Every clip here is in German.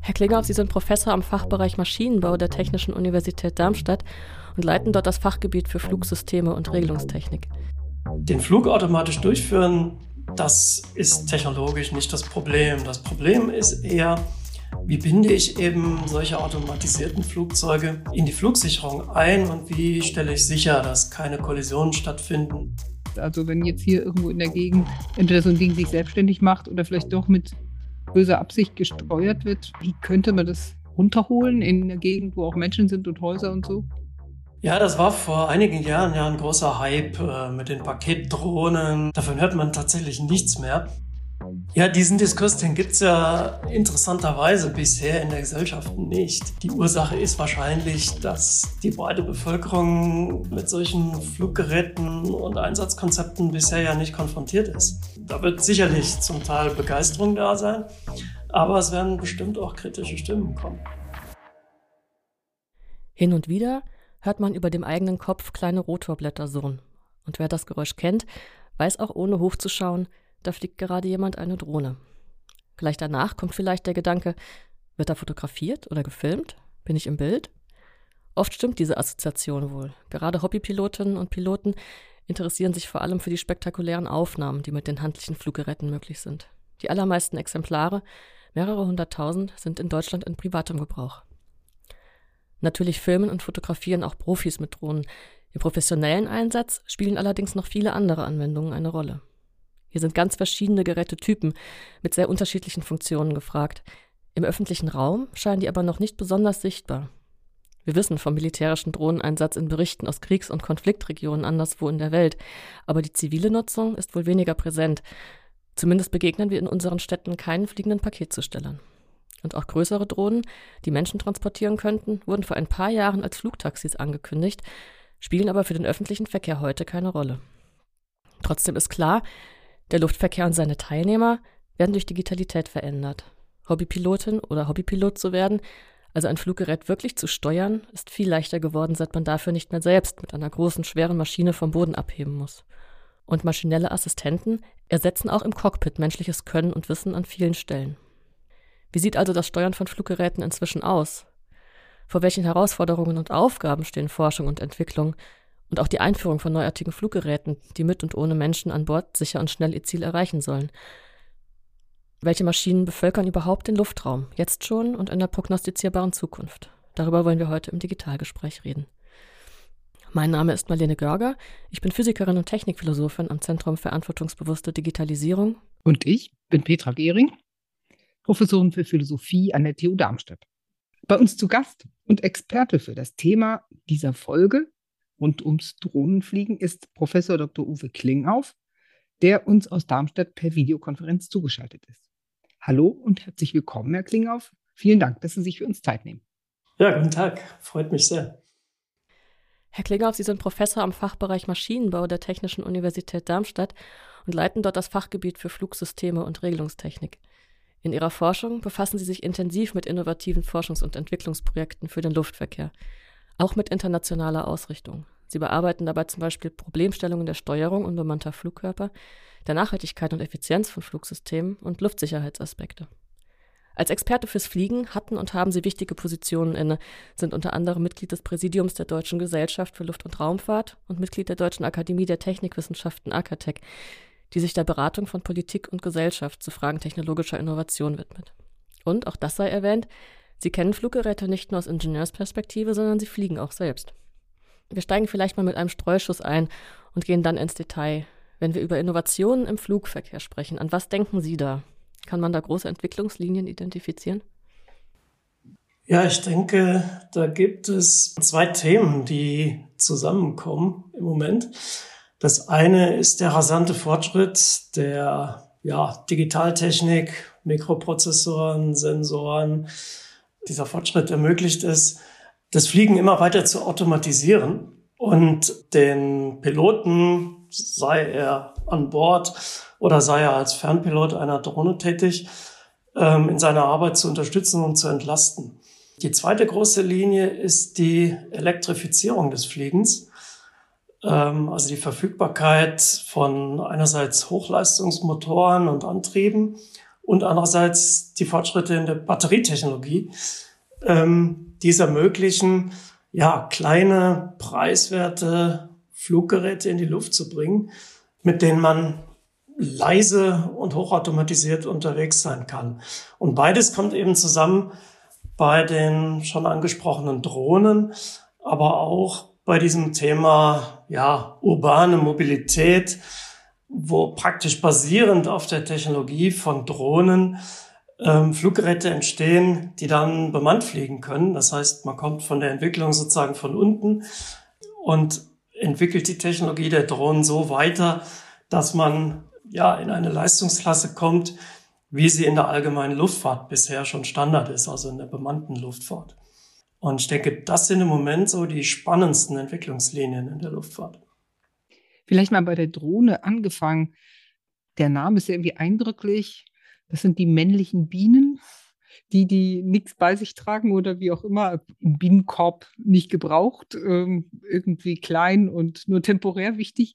Herr Klinghoff, Sie sind Professor am Fachbereich Maschinenbau der Technischen Universität Darmstadt und leiten dort das Fachgebiet für Flugsysteme und Regelungstechnik. Den Flug automatisch durchführen, das ist technologisch nicht das Problem. Das Problem ist eher, wie binde ich eben solche automatisierten Flugzeuge in die Flugsicherung ein und wie stelle ich sicher, dass keine Kollisionen stattfinden? Also wenn jetzt hier irgendwo in der Gegend entweder so ein Ding sich selbstständig macht oder vielleicht doch mit böser Absicht gesteuert wird, wie könnte man das runterholen in der Gegend, wo auch Menschen sind und Häuser und so? Ja, das war vor einigen Jahren ja ein großer Hype äh, mit den Paketdrohnen. Davon hört man tatsächlich nichts mehr. Ja, diesen Diskurs, den gibt's ja interessanterweise bisher in der Gesellschaft nicht. Die Ursache ist wahrscheinlich, dass die breite Bevölkerung mit solchen Fluggeräten und Einsatzkonzepten bisher ja nicht konfrontiert ist. Da wird sicherlich zum Teil Begeisterung da sein, aber es werden bestimmt auch kritische Stimmen kommen. Hin und wieder hört man über dem eigenen Kopf kleine Rotorblätter surren. Und wer das Geräusch kennt, weiß auch ohne hochzuschauen, da fliegt gerade jemand eine Drohne. Gleich danach kommt vielleicht der Gedanke, wird da fotografiert oder gefilmt? Bin ich im Bild? Oft stimmt diese Assoziation wohl. Gerade Hobbypilotinnen und Piloten interessieren sich vor allem für die spektakulären Aufnahmen, die mit den handlichen Fluggeräten möglich sind. Die allermeisten Exemplare, mehrere hunderttausend, sind in Deutschland in privatem Gebrauch. Natürlich filmen und fotografieren auch Profis mit Drohnen. Im professionellen Einsatz spielen allerdings noch viele andere Anwendungen eine Rolle. Hier sind ganz verschiedene Gerätetypen mit sehr unterschiedlichen Funktionen gefragt. Im öffentlichen Raum scheinen die aber noch nicht besonders sichtbar. Wir wissen vom militärischen Drohneneinsatz in Berichten aus Kriegs- und Konfliktregionen anderswo in der Welt, aber die zivile Nutzung ist wohl weniger präsent. Zumindest begegnen wir in unseren Städten keinen fliegenden Paketzustellern. Und auch größere Drohnen, die Menschen transportieren könnten, wurden vor ein paar Jahren als Flugtaxis angekündigt, spielen aber für den öffentlichen Verkehr heute keine Rolle. Trotzdem ist klar, der Luftverkehr und seine Teilnehmer werden durch Digitalität verändert. Hobbypilotin oder Hobbypilot zu werden, also ein Fluggerät wirklich zu steuern, ist viel leichter geworden, seit man dafür nicht mehr selbst mit einer großen, schweren Maschine vom Boden abheben muss. Und maschinelle Assistenten ersetzen auch im Cockpit menschliches Können und Wissen an vielen Stellen. Wie sieht also das Steuern von Fluggeräten inzwischen aus? Vor welchen Herausforderungen und Aufgaben stehen Forschung und Entwicklung und auch die Einführung von neuartigen Fluggeräten, die mit und ohne Menschen an Bord sicher und schnell ihr Ziel erreichen sollen? Welche Maschinen bevölkern überhaupt den Luftraum, jetzt schon und in der prognostizierbaren Zukunft? Darüber wollen wir heute im Digitalgespräch reden. Mein Name ist Marlene Görger. Ich bin Physikerin und Technikphilosophin am Zentrum Verantwortungsbewusste Digitalisierung. Und ich bin Petra Gehring. Professorin für Philosophie an der TU Darmstadt. Bei uns zu Gast und Experte für das Thema dieser Folge rund ums Drohnenfliegen ist Professor Dr. Uwe Klingauf, der uns aus Darmstadt per Videokonferenz zugeschaltet ist. Hallo und herzlich willkommen, Herr Klingauf. Vielen Dank, dass Sie sich für uns Zeit nehmen. Ja, guten Tag. Freut mich sehr. Herr Klingauf, Sie sind Professor am Fachbereich Maschinenbau der Technischen Universität Darmstadt und leiten dort das Fachgebiet für Flugsysteme und Regelungstechnik. In ihrer Forschung befassen sie sich intensiv mit innovativen Forschungs- und Entwicklungsprojekten für den Luftverkehr, auch mit internationaler Ausrichtung. Sie bearbeiten dabei zum Beispiel Problemstellungen der Steuerung unbemannter Flugkörper, der Nachhaltigkeit und Effizienz von Flugsystemen und Luftsicherheitsaspekte. Als Experte fürs Fliegen hatten und haben sie wichtige Positionen inne, sind unter anderem Mitglied des Präsidiums der Deutschen Gesellschaft für Luft- und Raumfahrt und Mitglied der Deutschen Akademie der Technikwissenschaften AKTEC, die sich der Beratung von Politik und Gesellschaft zu Fragen technologischer Innovation widmet. Und, auch das sei erwähnt, sie kennen Fluggeräte nicht nur aus Ingenieursperspektive, sondern sie fliegen auch selbst. Wir steigen vielleicht mal mit einem Streuschuss ein und gehen dann ins Detail. Wenn wir über Innovationen im Flugverkehr sprechen, an was denken Sie da? Kann man da große Entwicklungslinien identifizieren? Ja, ich denke, da gibt es zwei Themen, die zusammenkommen im Moment. Das eine ist der rasante Fortschritt der ja, Digitaltechnik, Mikroprozessoren, Sensoren. Dieser Fortschritt ermöglicht es, das Fliegen immer weiter zu automatisieren und den Piloten, sei er an Bord oder sei er als Fernpilot einer Drohne tätig, ähm, in seiner Arbeit zu unterstützen und zu entlasten. Die zweite große Linie ist die Elektrifizierung des Fliegens. Ähm, also die Verfügbarkeit von einerseits Hochleistungsmotoren und Antrieben und andererseits die Fortschritte in der Batterietechnologie, ähm, die es ermöglichen, ja, kleine, preiswerte Fluggeräte in die Luft zu bringen, mit denen man leise und hochautomatisiert unterwegs sein kann. Und beides kommt eben zusammen bei den schon angesprochenen Drohnen, aber auch bei diesem Thema, ja, urbane Mobilität, wo praktisch basierend auf der Technologie von Drohnen ähm, Fluggeräte entstehen, die dann bemannt fliegen können. Das heißt, man kommt von der Entwicklung sozusagen von unten und entwickelt die Technologie der Drohnen so weiter, dass man ja in eine Leistungsklasse kommt, wie sie in der allgemeinen Luftfahrt bisher schon Standard ist, also in der bemannten Luftfahrt. Und ich denke, das sind im Moment so die spannendsten Entwicklungslinien in der Luftfahrt. Vielleicht mal bei der Drohne angefangen. Der Name ist ja irgendwie eindrücklich. Das sind die männlichen Bienen, die, die nichts bei sich tragen oder wie auch immer, im Bienenkorb nicht gebraucht, ähm, irgendwie klein und nur temporär wichtig.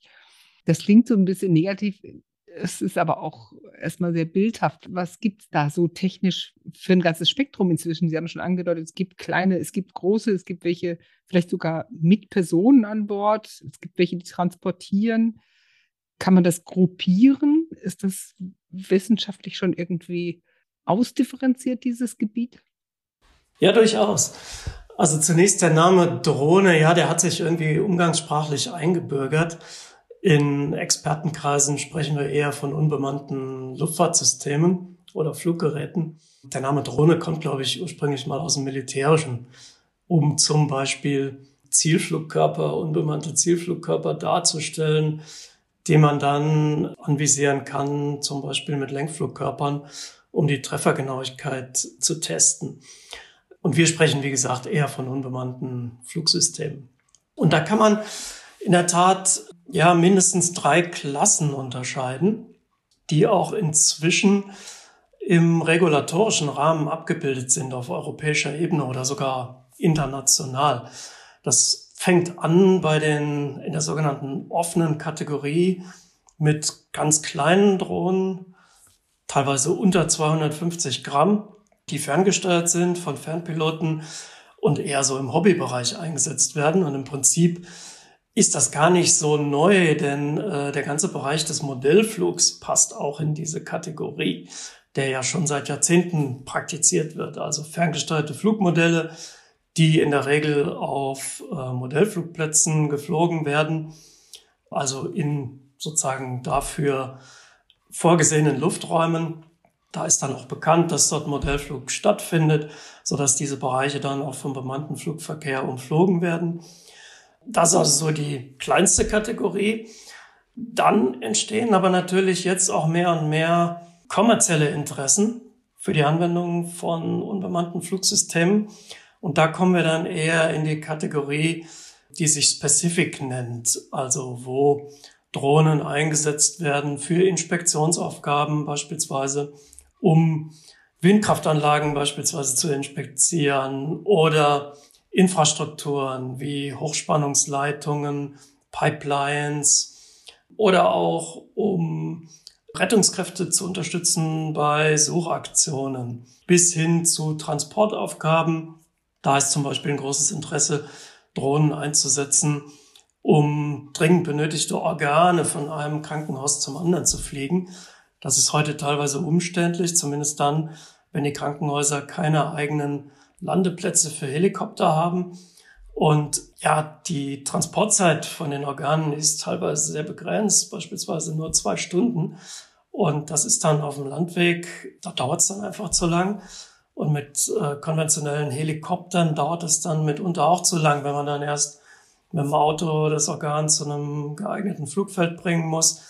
Das klingt so ein bisschen negativ. Es ist aber auch erstmal sehr bildhaft. Was gibt es da so technisch für ein ganzes Spektrum inzwischen? Sie haben schon angedeutet, es gibt kleine, es gibt große, es gibt welche vielleicht sogar mit Personen an Bord, es gibt welche, die transportieren. Kann man das gruppieren? Ist das wissenschaftlich schon irgendwie ausdifferenziert, dieses Gebiet? Ja, durchaus. Also zunächst der Name Drohne, ja, der hat sich irgendwie umgangssprachlich eingebürgert. In Expertenkreisen sprechen wir eher von unbemannten Luftfahrtsystemen oder Fluggeräten. Der Name Drohne kommt, glaube ich, ursprünglich mal aus dem Militärischen, um zum Beispiel Zielflugkörper, unbemannte Zielflugkörper darzustellen, die man dann anvisieren kann, zum Beispiel mit Lenkflugkörpern, um die Treffergenauigkeit zu testen. Und wir sprechen, wie gesagt, eher von unbemannten Flugsystemen. Und da kann man in der Tat ja mindestens drei Klassen unterscheiden, die auch inzwischen im regulatorischen Rahmen abgebildet sind auf europäischer Ebene oder sogar international. Das fängt an bei den, in der sogenannten offenen Kategorie mit ganz kleinen Drohnen, teilweise unter 250 Gramm, die ferngesteuert sind von Fernpiloten und eher so im Hobbybereich eingesetzt werden. Und im Prinzip ist das gar nicht so neu, denn äh, der ganze Bereich des Modellflugs passt auch in diese Kategorie, der ja schon seit Jahrzehnten praktiziert wird. Also ferngesteuerte Flugmodelle, die in der Regel auf äh, Modellflugplätzen geflogen werden, also in sozusagen dafür vorgesehenen Lufträumen. Da ist dann auch bekannt, dass dort Modellflug stattfindet, so dass diese Bereiche dann auch vom bemannten Flugverkehr umflogen werden. Das ist also so die kleinste Kategorie. Dann entstehen aber natürlich jetzt auch mehr und mehr kommerzielle Interessen für die Anwendung von unbemannten Flugsystemen. Und da kommen wir dann eher in die Kategorie, die sich Specific nennt, also wo Drohnen eingesetzt werden für Inspektionsaufgaben beispielsweise, um Windkraftanlagen beispielsweise zu inspizieren oder Infrastrukturen wie Hochspannungsleitungen, Pipelines oder auch um Rettungskräfte zu unterstützen bei Suchaktionen bis hin zu Transportaufgaben. Da ist zum Beispiel ein großes Interesse, Drohnen einzusetzen, um dringend benötigte Organe von einem Krankenhaus zum anderen zu fliegen. Das ist heute teilweise umständlich, zumindest dann, wenn die Krankenhäuser keine eigenen Landeplätze für Helikopter haben. Und ja, die Transportzeit von den Organen ist teilweise sehr begrenzt, beispielsweise nur zwei Stunden. Und das ist dann auf dem Landweg, da dauert es dann einfach zu lang. Und mit äh, konventionellen Helikoptern dauert es dann mitunter auch zu lang, wenn man dann erst mit dem Auto das Organ zu einem geeigneten Flugfeld bringen muss.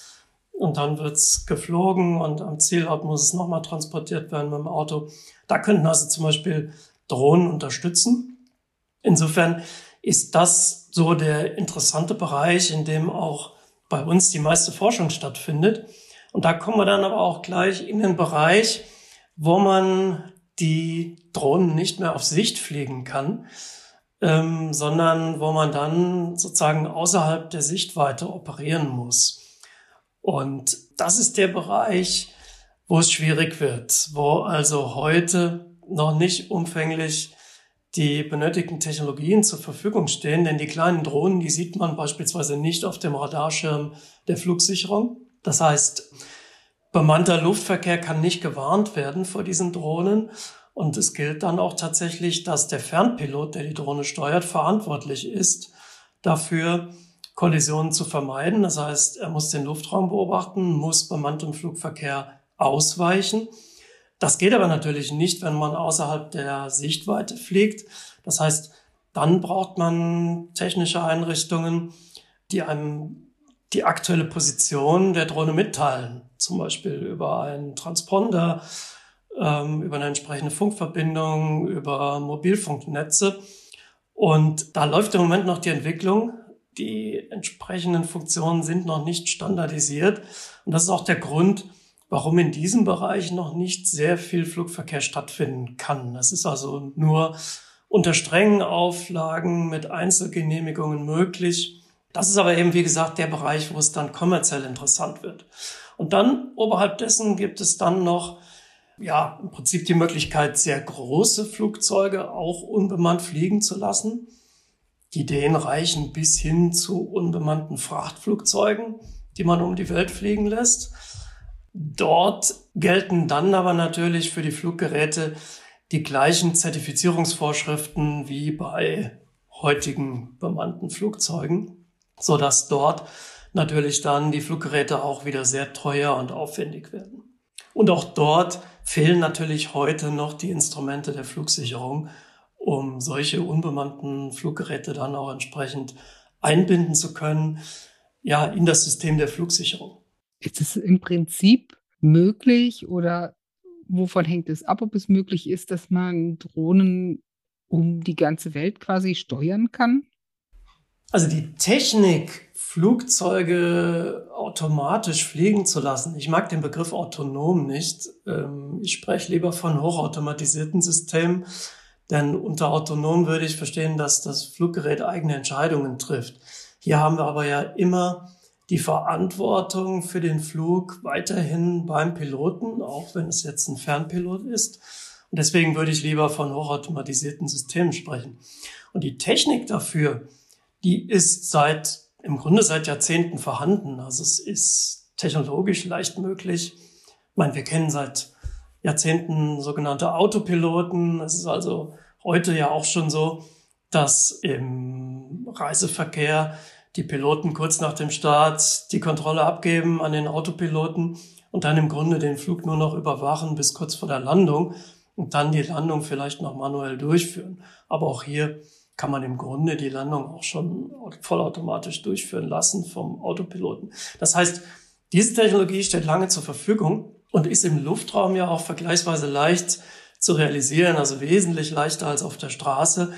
Und dann wird's geflogen und am Zielort muss es nochmal transportiert werden mit dem Auto. Da könnten also zum Beispiel Drohnen unterstützen. Insofern ist das so der interessante Bereich, in dem auch bei uns die meiste Forschung stattfindet. Und da kommen wir dann aber auch gleich in den Bereich, wo man die Drohnen nicht mehr auf Sicht fliegen kann, ähm, sondern wo man dann sozusagen außerhalb der Sichtweite operieren muss. Und das ist der Bereich, wo es schwierig wird, wo also heute noch nicht umfänglich die benötigten Technologien zur Verfügung stehen, denn die kleinen Drohnen, die sieht man beispielsweise nicht auf dem Radarschirm der Flugsicherung. Das heißt, bemannter Luftverkehr kann nicht gewarnt werden vor diesen Drohnen. Und es gilt dann auch tatsächlich, dass der Fernpilot, der die Drohne steuert, verantwortlich ist dafür, Kollisionen zu vermeiden. Das heißt, er muss den Luftraum beobachten, muss bemanntem Flugverkehr ausweichen das geht aber natürlich nicht, wenn man außerhalb der Sichtweite fliegt. Das heißt, dann braucht man technische Einrichtungen, die einem die aktuelle Position der Drohne mitteilen. Zum Beispiel über einen Transponder, ähm, über eine entsprechende Funkverbindung, über Mobilfunknetze. Und da läuft im Moment noch die Entwicklung. Die entsprechenden Funktionen sind noch nicht standardisiert. Und das ist auch der Grund, warum in diesem Bereich noch nicht sehr viel Flugverkehr stattfinden kann. Das ist also nur unter strengen Auflagen mit Einzelgenehmigungen möglich. Das ist aber eben, wie gesagt, der Bereich, wo es dann kommerziell interessant wird. Und dann oberhalb dessen gibt es dann noch, ja, im Prinzip die Möglichkeit, sehr große Flugzeuge auch unbemannt fliegen zu lassen. Die Ideen reichen bis hin zu unbemannten Frachtflugzeugen, die man um die Welt fliegen lässt. Dort gelten dann aber natürlich für die Fluggeräte die gleichen Zertifizierungsvorschriften wie bei heutigen bemannten Flugzeugen, so dass dort natürlich dann die Fluggeräte auch wieder sehr teuer und aufwendig werden. Und auch dort fehlen natürlich heute noch die Instrumente der Flugsicherung, um solche unbemannten Fluggeräte dann auch entsprechend einbinden zu können, ja, in das System der Flugsicherung. Ist es im Prinzip möglich oder wovon hängt es ab, ob es möglich ist, dass man Drohnen um die ganze Welt quasi steuern kann? Also die Technik, Flugzeuge automatisch fliegen zu lassen. Ich mag den Begriff autonom nicht. Ähm, ich spreche lieber von hochautomatisierten Systemen, denn unter autonom würde ich verstehen, dass das Fluggerät eigene Entscheidungen trifft. Hier haben wir aber ja immer die Verantwortung für den Flug weiterhin beim Piloten, auch wenn es jetzt ein Fernpilot ist. Und deswegen würde ich lieber von hochautomatisierten Systemen sprechen. Und die Technik dafür, die ist seit, im Grunde seit Jahrzehnten vorhanden. Also es ist technologisch leicht möglich. Ich meine, wir kennen seit Jahrzehnten sogenannte Autopiloten. Es ist also heute ja auch schon so, dass im Reiseverkehr die Piloten kurz nach dem Start die Kontrolle abgeben an den Autopiloten und dann im Grunde den Flug nur noch überwachen bis kurz vor der Landung und dann die Landung vielleicht noch manuell durchführen. Aber auch hier kann man im Grunde die Landung auch schon vollautomatisch durchführen lassen vom Autopiloten. Das heißt, diese Technologie steht lange zur Verfügung und ist im Luftraum ja auch vergleichsweise leicht zu realisieren, also wesentlich leichter als auf der Straße.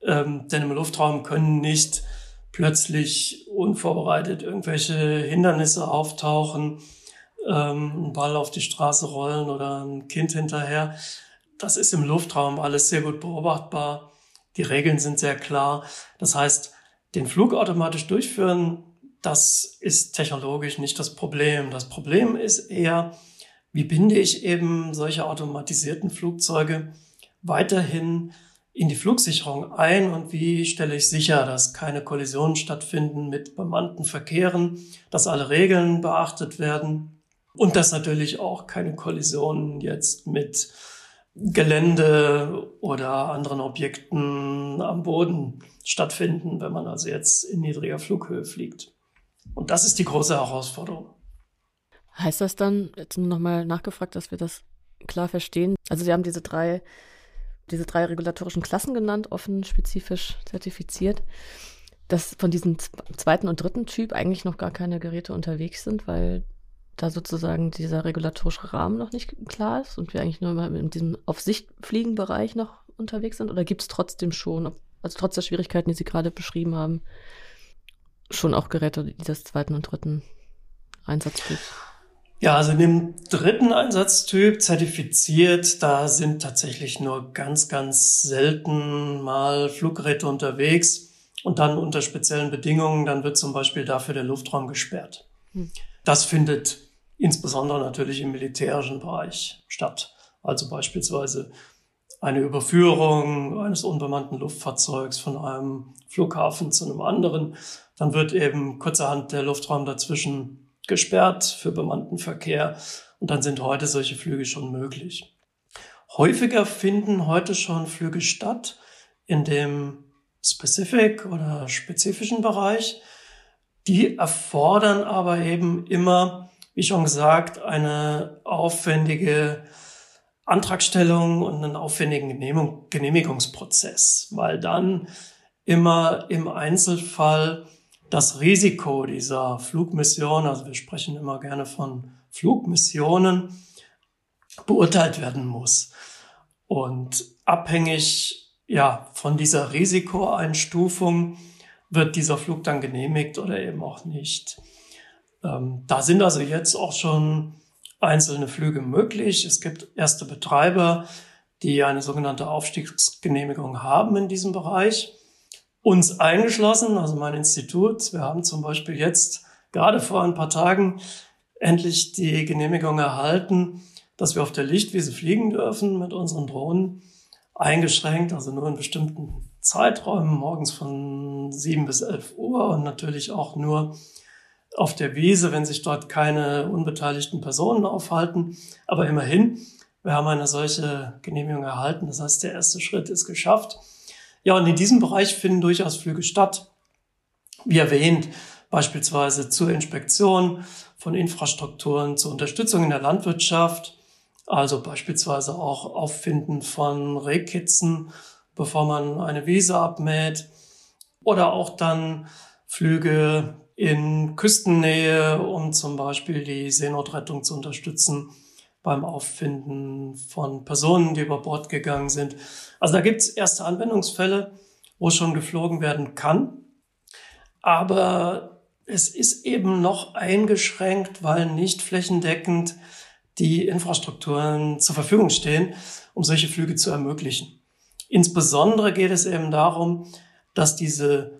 Ähm, denn im Luftraum können nicht plötzlich unvorbereitet irgendwelche Hindernisse auftauchen, ähm, ein Ball auf die Straße rollen oder ein Kind hinterher. Das ist im Luftraum alles sehr gut beobachtbar. Die Regeln sind sehr klar. Das heißt, den Flug automatisch durchführen, das ist technologisch nicht das Problem. Das Problem ist eher, wie binde ich eben solche automatisierten Flugzeuge weiterhin in die Flugsicherung ein und wie stelle ich sicher, dass keine Kollisionen stattfinden mit bemannten Verkehren, dass alle Regeln beachtet werden und dass natürlich auch keine Kollisionen jetzt mit Gelände oder anderen Objekten am Boden stattfinden, wenn man also jetzt in niedriger Flughöhe fliegt. Und das ist die große Herausforderung. Heißt das dann, jetzt nochmal nachgefragt, dass wir das klar verstehen? Also Sie haben diese drei diese drei regulatorischen Klassen genannt, offen, spezifisch, zertifiziert, dass von diesem zweiten und dritten Typ eigentlich noch gar keine Geräte unterwegs sind, weil da sozusagen dieser regulatorische Rahmen noch nicht klar ist und wir eigentlich nur mal in diesem auf Sicht fliegen Bereich noch unterwegs sind? Oder gibt es trotzdem schon, also trotz der Schwierigkeiten, die Sie gerade beschrieben haben, schon auch Geräte dieses zweiten und dritten Einsatztyps? Ja, also in dem dritten Einsatztyp zertifiziert, da sind tatsächlich nur ganz, ganz selten mal Fluggeräte unterwegs und dann unter speziellen Bedingungen, dann wird zum Beispiel dafür der Luftraum gesperrt. Hm. Das findet insbesondere natürlich im militärischen Bereich statt. Also beispielsweise eine Überführung eines unbemannten Luftfahrzeugs von einem Flughafen zu einem anderen. Dann wird eben kurzerhand der Luftraum dazwischen gesperrt für bemannten Verkehr und dann sind heute solche Flüge schon möglich. Häufiger finden heute schon Flüge statt in dem Specific oder spezifischen Bereich. Die erfordern aber eben immer, wie schon gesagt, eine aufwendige Antragstellung und einen aufwendigen Genehmigung, Genehmigungsprozess, weil dann immer im Einzelfall das Risiko dieser Flugmission, also wir sprechen immer gerne von Flugmissionen, beurteilt werden muss. Und abhängig ja, von dieser Risikoeinstufung wird dieser Flug dann genehmigt oder eben auch nicht. Ähm, da sind also jetzt auch schon einzelne Flüge möglich. Es gibt erste Betreiber, die eine sogenannte Aufstiegsgenehmigung haben in diesem Bereich. Uns eingeschlossen, also mein Institut. Wir haben zum Beispiel jetzt gerade vor ein paar Tagen endlich die Genehmigung erhalten, dass wir auf der Lichtwiese fliegen dürfen mit unseren Drohnen. Eingeschränkt, also nur in bestimmten Zeiträumen, morgens von 7 bis 11 Uhr und natürlich auch nur auf der Wiese, wenn sich dort keine unbeteiligten Personen aufhalten. Aber immerhin, wir haben eine solche Genehmigung erhalten. Das heißt, der erste Schritt ist geschafft. Ja, und in diesem Bereich finden durchaus Flüge statt. Wie erwähnt, beispielsweise zur Inspektion von Infrastrukturen, zur Unterstützung in der Landwirtschaft, also beispielsweise auch Auffinden von Rehkitzen, bevor man eine Wiese abmäht, oder auch dann Flüge in Küstennähe, um zum Beispiel die Seenotrettung zu unterstützen beim Auffinden von Personen, die über Bord gegangen sind. Also da gibt es erste Anwendungsfälle, wo schon geflogen werden kann. Aber es ist eben noch eingeschränkt, weil nicht flächendeckend die Infrastrukturen zur Verfügung stehen, um solche Flüge zu ermöglichen. Insbesondere geht es eben darum, dass diese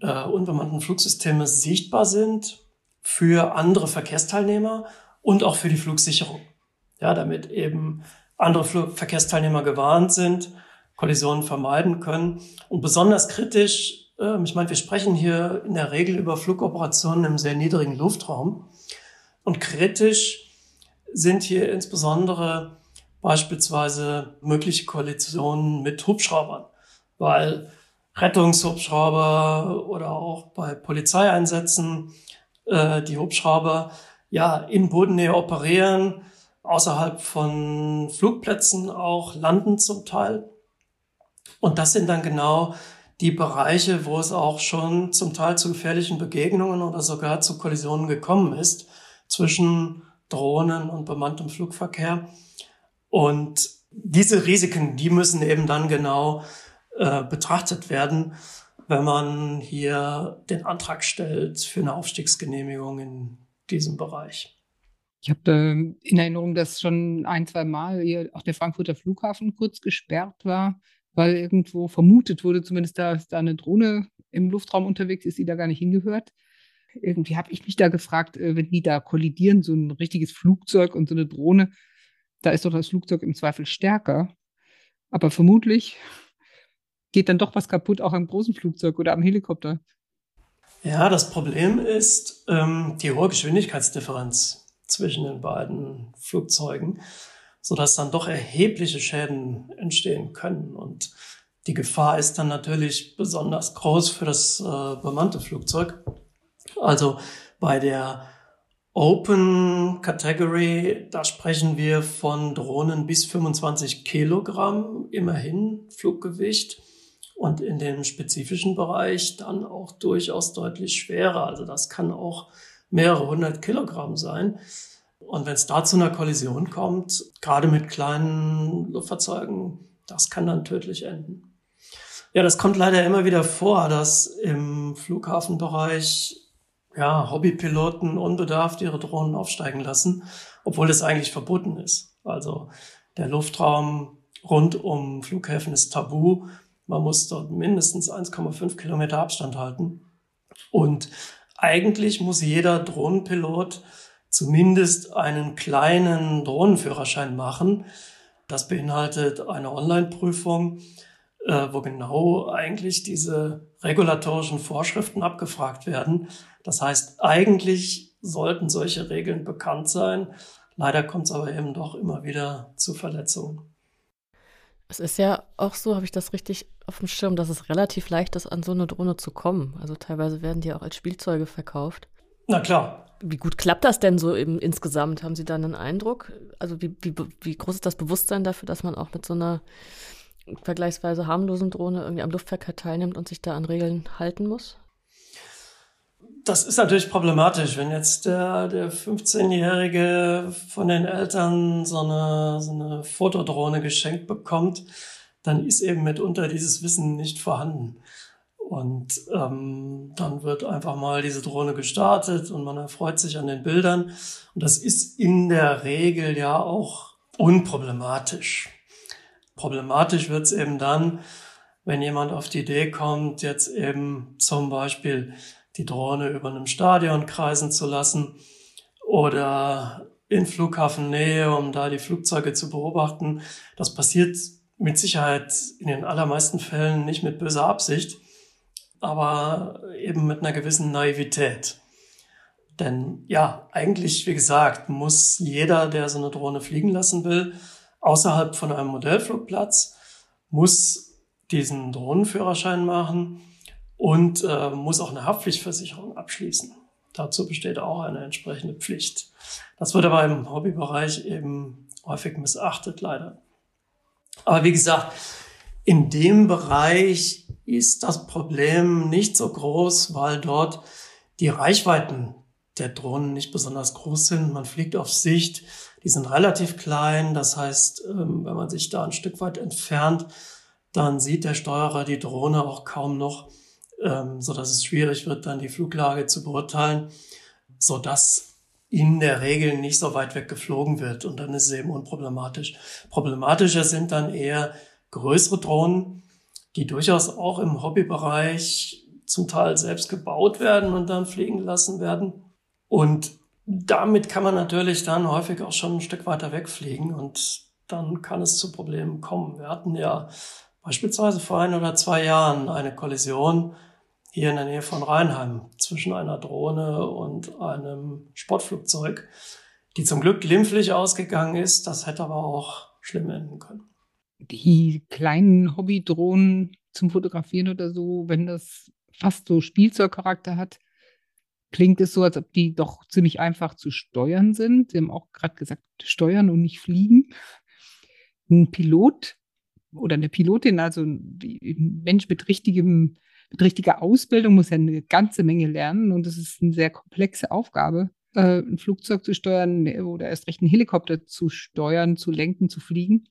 äh, unbemannten Flugsysteme sichtbar sind für andere Verkehrsteilnehmer und auch für die Flugsicherung. Ja, damit eben andere Flug Verkehrsteilnehmer gewarnt sind, Kollisionen vermeiden können. Und besonders kritisch, äh, ich meine, wir sprechen hier in der Regel über Flugoperationen im sehr niedrigen Luftraum. Und kritisch sind hier insbesondere beispielsweise mögliche Koalitionen mit Hubschraubern, weil Rettungshubschrauber oder auch bei Polizeieinsätzen äh, die Hubschrauber ja in Bodennähe operieren, außerhalb von Flugplätzen auch landen zum Teil. Und das sind dann genau die Bereiche, wo es auch schon zum Teil zu gefährlichen Begegnungen oder sogar zu Kollisionen gekommen ist zwischen Drohnen und bemanntem Flugverkehr. Und diese Risiken, die müssen eben dann genau äh, betrachtet werden, wenn man hier den Antrag stellt für eine Aufstiegsgenehmigung in diesem Bereich. Ich habe äh, in Erinnerung, dass schon ein, zwei Mal hier auch der Frankfurter Flughafen kurz gesperrt war, weil irgendwo vermutet wurde, zumindest da ist da eine Drohne im Luftraum unterwegs ist, die da gar nicht hingehört. Irgendwie habe ich mich da gefragt, äh, wenn die da kollidieren, so ein richtiges Flugzeug und so eine Drohne, da ist doch das Flugzeug im Zweifel stärker. Aber vermutlich geht dann doch was kaputt, auch am großen Flugzeug oder am Helikopter. Ja, das Problem ist ähm, die hohe Geschwindigkeitsdifferenz zwischen den beiden Flugzeugen, sodass dann doch erhebliche Schäden entstehen können. Und die Gefahr ist dann natürlich besonders groß für das äh, bemannte Flugzeug. Also bei der Open Category, da sprechen wir von Drohnen bis 25 Kilogramm, immerhin Fluggewicht und in dem spezifischen Bereich dann auch durchaus deutlich schwerer. Also das kann auch mehrere hundert Kilogramm sein. Und wenn es da zu einer Kollision kommt, gerade mit kleinen Luftfahrzeugen, das kann dann tödlich enden. Ja, das kommt leider immer wieder vor, dass im Flughafenbereich ja, Hobbypiloten unbedarft ihre Drohnen aufsteigen lassen, obwohl das eigentlich verboten ist. Also der Luftraum rund um Flughäfen ist tabu man muss dort mindestens 1,5 Kilometer Abstand halten. Und eigentlich muss jeder Drohnenpilot zumindest einen kleinen Drohnenführerschein machen. Das beinhaltet eine Online-Prüfung, äh, wo genau eigentlich diese regulatorischen Vorschriften abgefragt werden. Das heißt, eigentlich sollten solche Regeln bekannt sein. Leider kommt es aber eben doch immer wieder zu Verletzungen. Es ist ja auch so, habe ich das richtig auf dem Schirm, dass es relativ leicht ist, an so eine Drohne zu kommen. Also teilweise werden die auch als Spielzeuge verkauft. Na klar. Wie gut klappt das denn so im, insgesamt? Haben Sie da einen Eindruck? Also wie, wie, wie groß ist das Bewusstsein dafür, dass man auch mit so einer vergleichsweise harmlosen Drohne irgendwie am Luftverkehr teilnimmt und sich da an Regeln halten muss? Das ist natürlich problematisch, wenn jetzt der, der 15-Jährige von den Eltern so eine, so eine Fotodrohne geschenkt bekommt, dann ist eben mitunter dieses Wissen nicht vorhanden. Und ähm, dann wird einfach mal diese Drohne gestartet und man erfreut sich an den Bildern. Und das ist in der Regel ja auch unproblematisch. Problematisch wird es eben dann, wenn jemand auf die Idee kommt, jetzt eben zum Beispiel die Drohne über einem Stadion kreisen zu lassen oder in Flughafennähe, um da die Flugzeuge zu beobachten. Das passiert mit Sicherheit in den allermeisten Fällen nicht mit böser Absicht aber eben mit einer gewissen Naivität. Denn ja, eigentlich, wie gesagt, muss jeder, der so eine Drohne fliegen lassen will, außerhalb von einem Modellflugplatz, muss diesen Drohnenführerschein machen und äh, muss auch eine Haftpflichtversicherung abschließen. Dazu besteht auch eine entsprechende Pflicht. Das wird aber im Hobbybereich eben häufig missachtet, leider. Aber wie gesagt, in dem Bereich ist das Problem nicht so groß, weil dort die Reichweiten der Drohnen nicht besonders groß sind. Man fliegt auf Sicht, die sind relativ klein. Das heißt, ähm, wenn man sich da ein Stück weit entfernt, dann sieht der Steuerer die Drohne auch kaum noch, ähm, so dass es schwierig wird, dann die Fluglage zu beurteilen, so dass in der Regel nicht so weit weg geflogen wird. Und dann ist es eben unproblematisch. Problematischer sind dann eher größere Drohnen, die durchaus auch im Hobbybereich zum Teil selbst gebaut werden und dann fliegen gelassen werden. Und damit kann man natürlich dann häufig auch schon ein Stück weiter wegfliegen und dann kann es zu Problemen kommen. Wir hatten ja beispielsweise vor ein oder zwei Jahren eine Kollision hier in der Nähe von Rheinheim zwischen einer Drohne und einem Sportflugzeug, die zum Glück glimpflich ausgegangen ist. Das hätte aber auch schlimm enden können die kleinen Hobbydrohnen zum Fotografieren oder so, wenn das fast so Spielzeugcharakter hat, klingt es so, als ob die doch ziemlich einfach zu steuern sind. Sie haben auch gerade gesagt, steuern und nicht fliegen. Ein Pilot oder eine Pilotin, also ein Mensch mit richtigem, mit richtiger Ausbildung, muss ja eine ganze Menge lernen und es ist eine sehr komplexe Aufgabe, äh, ein Flugzeug zu steuern oder erst recht einen Helikopter zu steuern, zu lenken, zu fliegen.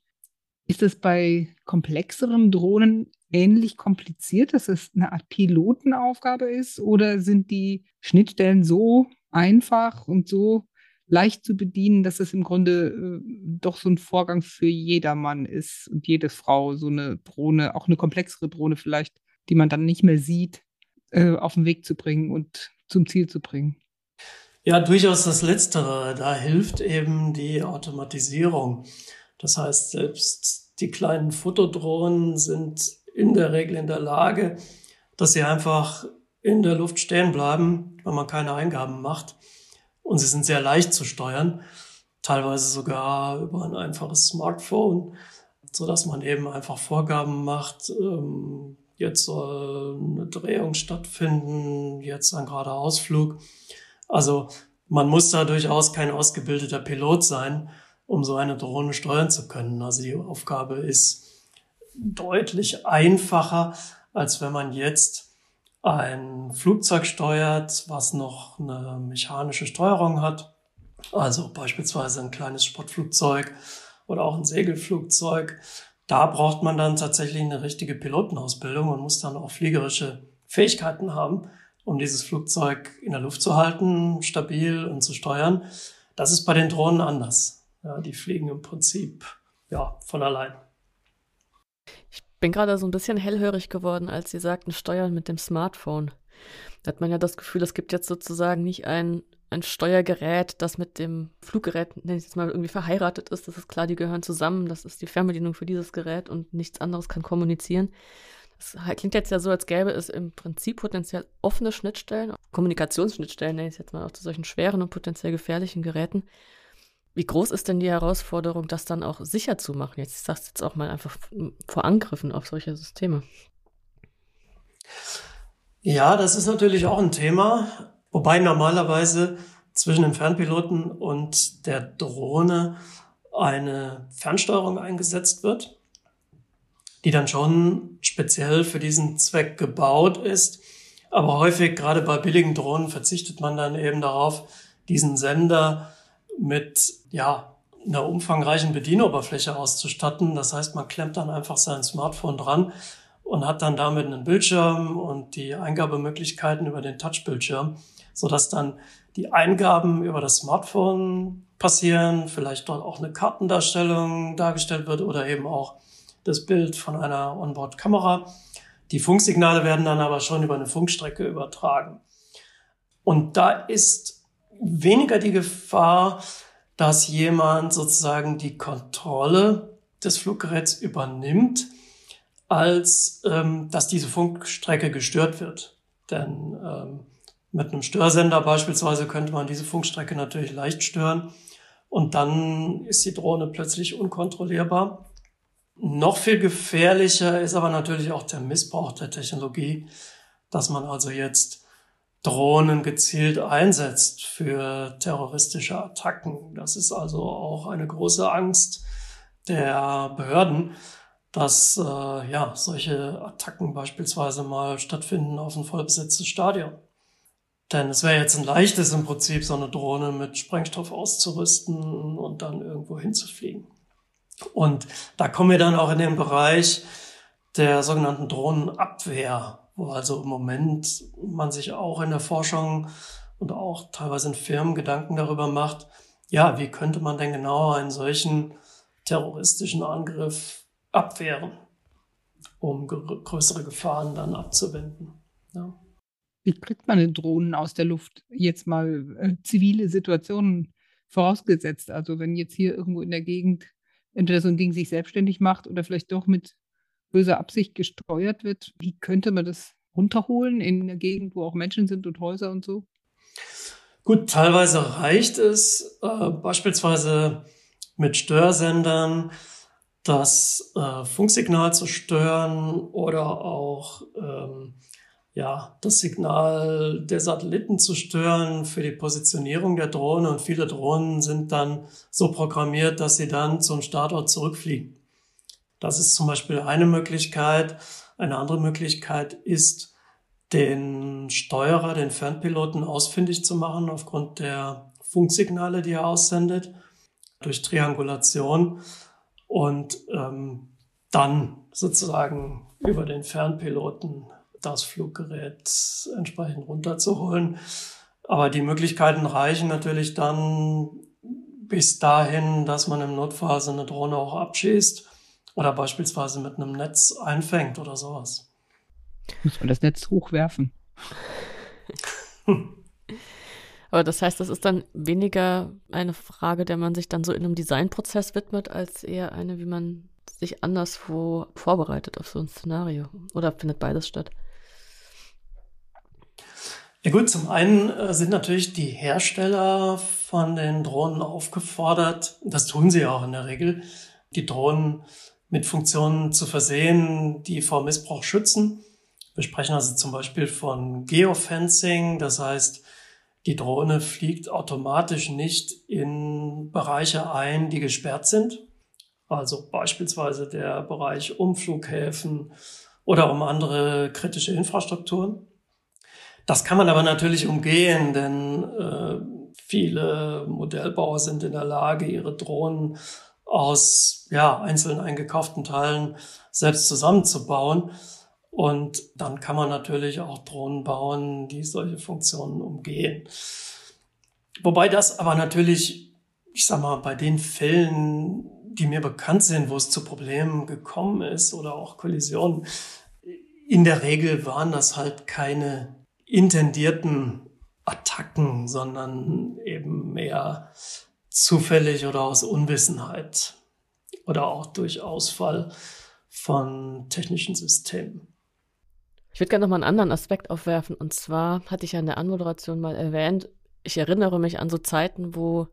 Ist es bei komplexeren Drohnen ähnlich kompliziert, dass es eine Art Pilotenaufgabe ist? Oder sind die Schnittstellen so einfach und so leicht zu bedienen, dass es im Grunde äh, doch so ein Vorgang für jedermann ist und jede Frau so eine Drohne, auch eine komplexere Drohne vielleicht, die man dann nicht mehr sieht, äh, auf den Weg zu bringen und zum Ziel zu bringen? Ja, durchaus das Letztere. Da hilft eben die Automatisierung. Das heißt, selbst die kleinen Fotodrohnen sind in der Regel in der Lage, dass sie einfach in der Luft stehen bleiben, wenn man keine Eingaben macht. Und sie sind sehr leicht zu steuern, teilweise sogar über ein einfaches Smartphone, so dass man eben einfach Vorgaben macht. Ähm, jetzt soll eine Drehung stattfinden, jetzt ein gerader Ausflug. Also man muss da durchaus kein ausgebildeter Pilot sein, um so eine Drohne steuern zu können. Also die Aufgabe ist deutlich einfacher, als wenn man jetzt ein Flugzeug steuert, was noch eine mechanische Steuerung hat. Also beispielsweise ein kleines Sportflugzeug oder auch ein Segelflugzeug. Da braucht man dann tatsächlich eine richtige Pilotenausbildung und muss dann auch fliegerische Fähigkeiten haben, um dieses Flugzeug in der Luft zu halten, stabil und zu steuern. Das ist bei den Drohnen anders. Ja, die fliegen im Prinzip ja, von allein. Ich bin gerade so ein bisschen hellhörig geworden, als Sie sagten, steuern mit dem Smartphone. Da hat man ja das Gefühl, es gibt jetzt sozusagen nicht ein ein Steuergerät, das mit dem Fluggerät, nenne ich jetzt mal, irgendwie verheiratet ist. Das ist klar, die gehören zusammen. Das ist die Fernbedienung für dieses Gerät und nichts anderes kann kommunizieren. Das klingt jetzt ja so, als gäbe es im Prinzip potenziell offene Schnittstellen, Kommunikationsschnittstellen, nenne ich es jetzt mal, auch zu solchen schweren und potenziell gefährlichen Geräten. Wie groß ist denn die Herausforderung, das dann auch sicher zu machen? Jetzt, ich sage jetzt auch mal einfach vor Angriffen auf solche Systeme. Ja, das ist natürlich auch ein Thema, wobei normalerweise zwischen dem Fernpiloten und der Drohne eine Fernsteuerung eingesetzt wird, die dann schon speziell für diesen Zweck gebaut ist. Aber häufig, gerade bei billigen Drohnen, verzichtet man dann eben darauf, diesen Sender mit, ja, einer umfangreichen Bedienoberfläche auszustatten. Das heißt, man klemmt dann einfach sein Smartphone dran und hat dann damit einen Bildschirm und die Eingabemöglichkeiten über den Touchbildschirm, sodass dann die Eingaben über das Smartphone passieren, vielleicht dort auch eine Kartendarstellung dargestellt wird oder eben auch das Bild von einer Onboard-Kamera. Die Funksignale werden dann aber schon über eine Funkstrecke übertragen. Und da ist weniger die Gefahr, dass jemand sozusagen die Kontrolle des Fluggeräts übernimmt, als ähm, dass diese Funkstrecke gestört wird. Denn ähm, mit einem Störsender beispielsweise könnte man diese Funkstrecke natürlich leicht stören und dann ist die Drohne plötzlich unkontrollierbar. Noch viel gefährlicher ist aber natürlich auch der Missbrauch der Technologie, dass man also jetzt Drohnen gezielt einsetzt für terroristische Attacken. Das ist also auch eine große Angst der Behörden, dass äh, ja solche Attacken beispielsweise mal stattfinden auf ein vollbesetztes Stadion. Denn es wäre jetzt ein leichtes im Prinzip, so eine Drohne mit Sprengstoff auszurüsten und dann irgendwo hinzufliegen. Und da kommen wir dann auch in den Bereich der sogenannten Drohnenabwehr, wo also im Moment man sich auch in der Forschung und auch teilweise in Firmen Gedanken darüber macht, ja, wie könnte man denn genau einen solchen terroristischen Angriff abwehren, um größere Gefahren dann abzuwenden. Ja. Wie kriegt man den Drohnen aus der Luft? Jetzt mal äh, zivile Situationen vorausgesetzt. Also wenn jetzt hier irgendwo in der Gegend entweder so ein Ding sich selbstständig macht oder vielleicht doch mit böser Absicht gesteuert wird, wie könnte man das runterholen in der Gegend, wo auch Menschen sind und Häuser und so? Gut, teilweise reicht es, äh, beispielsweise mit Störsendern das äh, Funksignal zu stören oder auch ähm, ja, das Signal der Satelliten zu stören für die Positionierung der Drohne. Und viele Drohnen sind dann so programmiert, dass sie dann zum Startort zurückfliegen. Das ist zum Beispiel eine Möglichkeit. Eine andere Möglichkeit ist, den Steuerer, den Fernpiloten ausfindig zu machen aufgrund der Funksignale, die er aussendet, durch Triangulation und ähm, dann sozusagen über den Fernpiloten das Fluggerät entsprechend runterzuholen. Aber die Möglichkeiten reichen natürlich dann bis dahin, dass man im Notfall so eine Drohne auch abschießt oder beispielsweise mit einem Netz einfängt oder sowas. Muss man das Netz hochwerfen? Aber das heißt, das ist dann weniger eine Frage, der man sich dann so in einem Designprozess widmet, als eher eine, wie man sich anderswo vorbereitet auf so ein Szenario. Oder findet beides statt? Ja gut, zum einen äh, sind natürlich die Hersteller von den Drohnen aufgefordert, das tun sie auch in der Regel, die Drohnen mit Funktionen zu versehen, die vor Missbrauch schützen. Wir sprechen also zum Beispiel von Geofencing, das heißt, die Drohne fliegt automatisch nicht in Bereiche ein, die gesperrt sind. Also beispielsweise der Bereich um Flughäfen oder um andere kritische Infrastrukturen. Das kann man aber natürlich umgehen, denn äh, viele Modellbauer sind in der Lage, ihre Drohnen aus ja, einzeln eingekauften Teilen selbst zusammenzubauen. Und dann kann man natürlich auch Drohnen bauen, die solche Funktionen umgehen. Wobei das aber natürlich, ich sag mal, bei den Fällen, die mir bekannt sind, wo es zu Problemen gekommen ist oder auch Kollisionen, in der Regel waren das halt keine intendierten Attacken, sondern eben mehr zufällig oder aus Unwissenheit oder auch durch Ausfall von technischen Systemen. Ich würde gerne noch mal einen anderen Aspekt aufwerfen. Und zwar hatte ich ja in der Anmoderation mal erwähnt, ich erinnere mich an so Zeiten, wo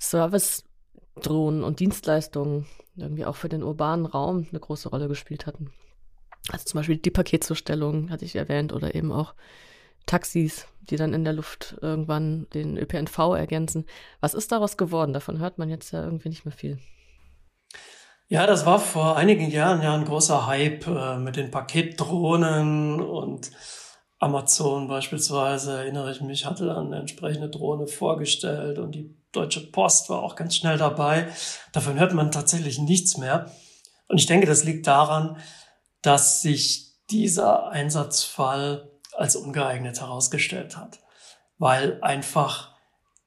Service-Drohnen und Dienstleistungen irgendwie auch für den urbanen Raum eine große Rolle gespielt hatten. Also zum Beispiel die Paketzustellung hatte ich erwähnt oder eben auch Taxis, die dann in der Luft irgendwann den ÖPNV ergänzen. Was ist daraus geworden? Davon hört man jetzt ja irgendwie nicht mehr viel. Ja, das war vor einigen Jahren ja ein großer Hype äh, mit den Paketdrohnen und Amazon beispielsweise, erinnere ich mich, hatte dann eine entsprechende Drohne vorgestellt und die Deutsche Post war auch ganz schnell dabei. Davon hört man tatsächlich nichts mehr. Und ich denke, das liegt daran, dass sich dieser Einsatzfall als ungeeignet herausgestellt hat, weil einfach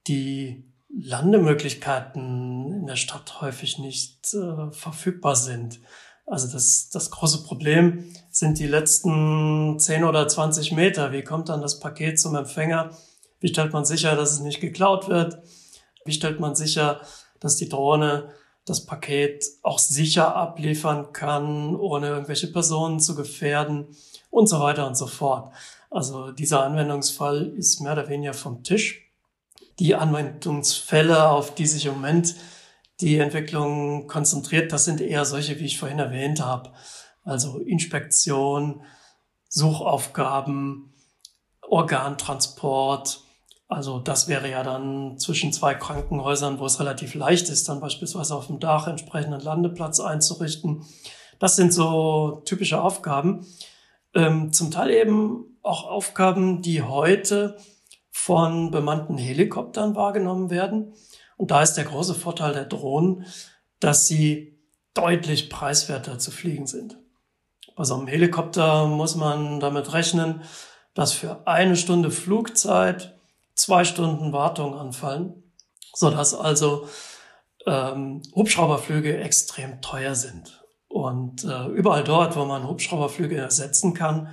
die Landemöglichkeiten in der Stadt häufig nicht äh, verfügbar sind. Also das, das große Problem sind die letzten 10 oder 20 Meter. Wie kommt dann das Paket zum Empfänger? Wie stellt man sicher, dass es nicht geklaut wird? Wie stellt man sicher, dass die Drohne das Paket auch sicher abliefern kann, ohne irgendwelche Personen zu gefährden und so weiter und so fort. Also dieser Anwendungsfall ist mehr oder weniger vom Tisch. Die Anwendungsfälle, auf die sich im Moment die Entwicklung konzentriert, das sind eher solche, wie ich vorhin erwähnt habe. Also Inspektion, Suchaufgaben, Organtransport, also das wäre ja dann zwischen zwei Krankenhäusern, wo es relativ leicht ist, dann beispielsweise auf dem Dach entsprechenden Landeplatz einzurichten. Das sind so typische Aufgaben. Ähm, zum Teil eben auch Aufgaben, die heute von bemannten Helikoptern wahrgenommen werden. Und da ist der große Vorteil der Drohnen, dass sie deutlich preiswerter zu fliegen sind. Bei so einem Helikopter muss man damit rechnen, dass für eine Stunde Flugzeit zwei Stunden Wartung anfallen, sodass also ähm, Hubschrauberflüge extrem teuer sind. Und äh, überall dort, wo man Hubschrauberflüge ersetzen kann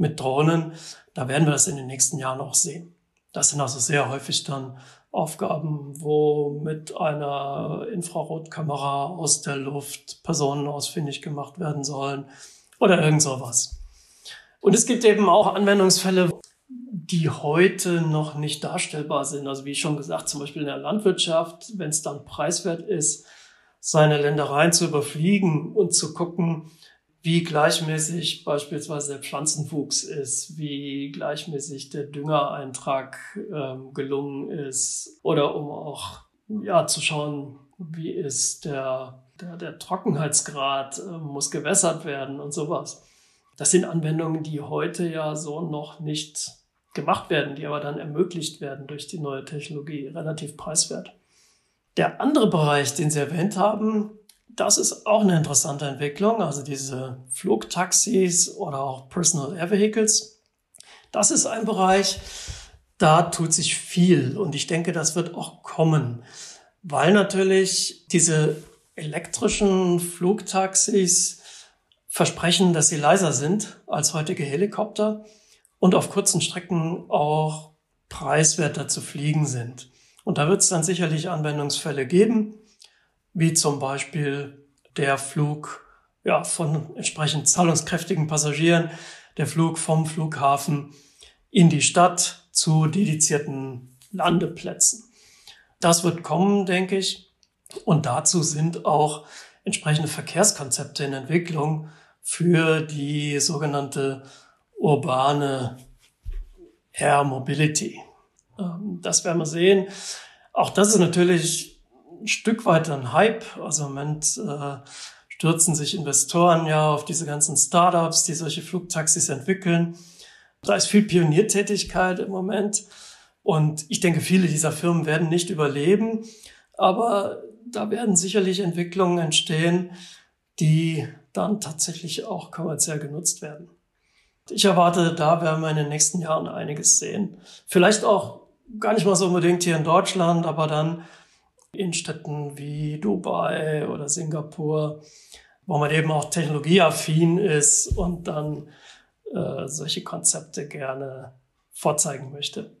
mit Drohnen, da werden wir das in den nächsten Jahren auch sehen. Das sind also sehr häufig dann Aufgaben, wo mit einer Infrarotkamera aus der Luft Personen ausfindig gemacht werden sollen oder irgend sowas. Und es gibt eben auch Anwendungsfälle, die heute noch nicht darstellbar sind. Also wie schon gesagt, zum Beispiel in der Landwirtschaft, wenn es dann preiswert ist, seine Ländereien zu überfliegen und zu gucken, wie gleichmäßig beispielsweise der Pflanzenwuchs ist, wie gleichmäßig der Düngereintrag ähm, gelungen ist oder um auch ja, zu schauen, wie ist der, der, der Trockenheitsgrad, äh, muss gewässert werden und sowas. Das sind Anwendungen, die heute ja so noch nicht gemacht werden, die aber dann ermöglicht werden durch die neue Technologie, relativ preiswert. Der andere Bereich, den Sie erwähnt haben, das ist auch eine interessante Entwicklung, also diese Flugtaxis oder auch Personal Air Vehicles. Das ist ein Bereich, da tut sich viel und ich denke, das wird auch kommen, weil natürlich diese elektrischen Flugtaxis versprechen, dass sie leiser sind als heutige Helikopter und auf kurzen Strecken auch preiswerter zu fliegen sind. Und da wird es dann sicherlich Anwendungsfälle geben, wie zum Beispiel der Flug ja, von entsprechend zahlungskräftigen Passagieren, der Flug vom Flughafen in die Stadt zu dedizierten Landeplätzen. Das wird kommen, denke ich. Und dazu sind auch entsprechende Verkehrskonzepte in Entwicklung für die sogenannte urbane Air Mobility. Ähm, das werden wir sehen. Auch das ist natürlich Stück weit ein Hype. Also im Moment äh, stürzen sich Investoren ja auf diese ganzen Startups, die solche Flugtaxis entwickeln. Da ist viel Pioniertätigkeit im Moment. Und ich denke, viele dieser Firmen werden nicht überleben. Aber da werden sicherlich Entwicklungen entstehen, die dann tatsächlich auch kommerziell genutzt werden. Ich erwarte, da werden wir in den nächsten Jahren einiges sehen. Vielleicht auch gar nicht mal so unbedingt hier in Deutschland, aber dann in Städten wie Dubai oder Singapur, wo man eben auch technologieaffin ist und dann äh, solche Konzepte gerne vorzeigen möchte.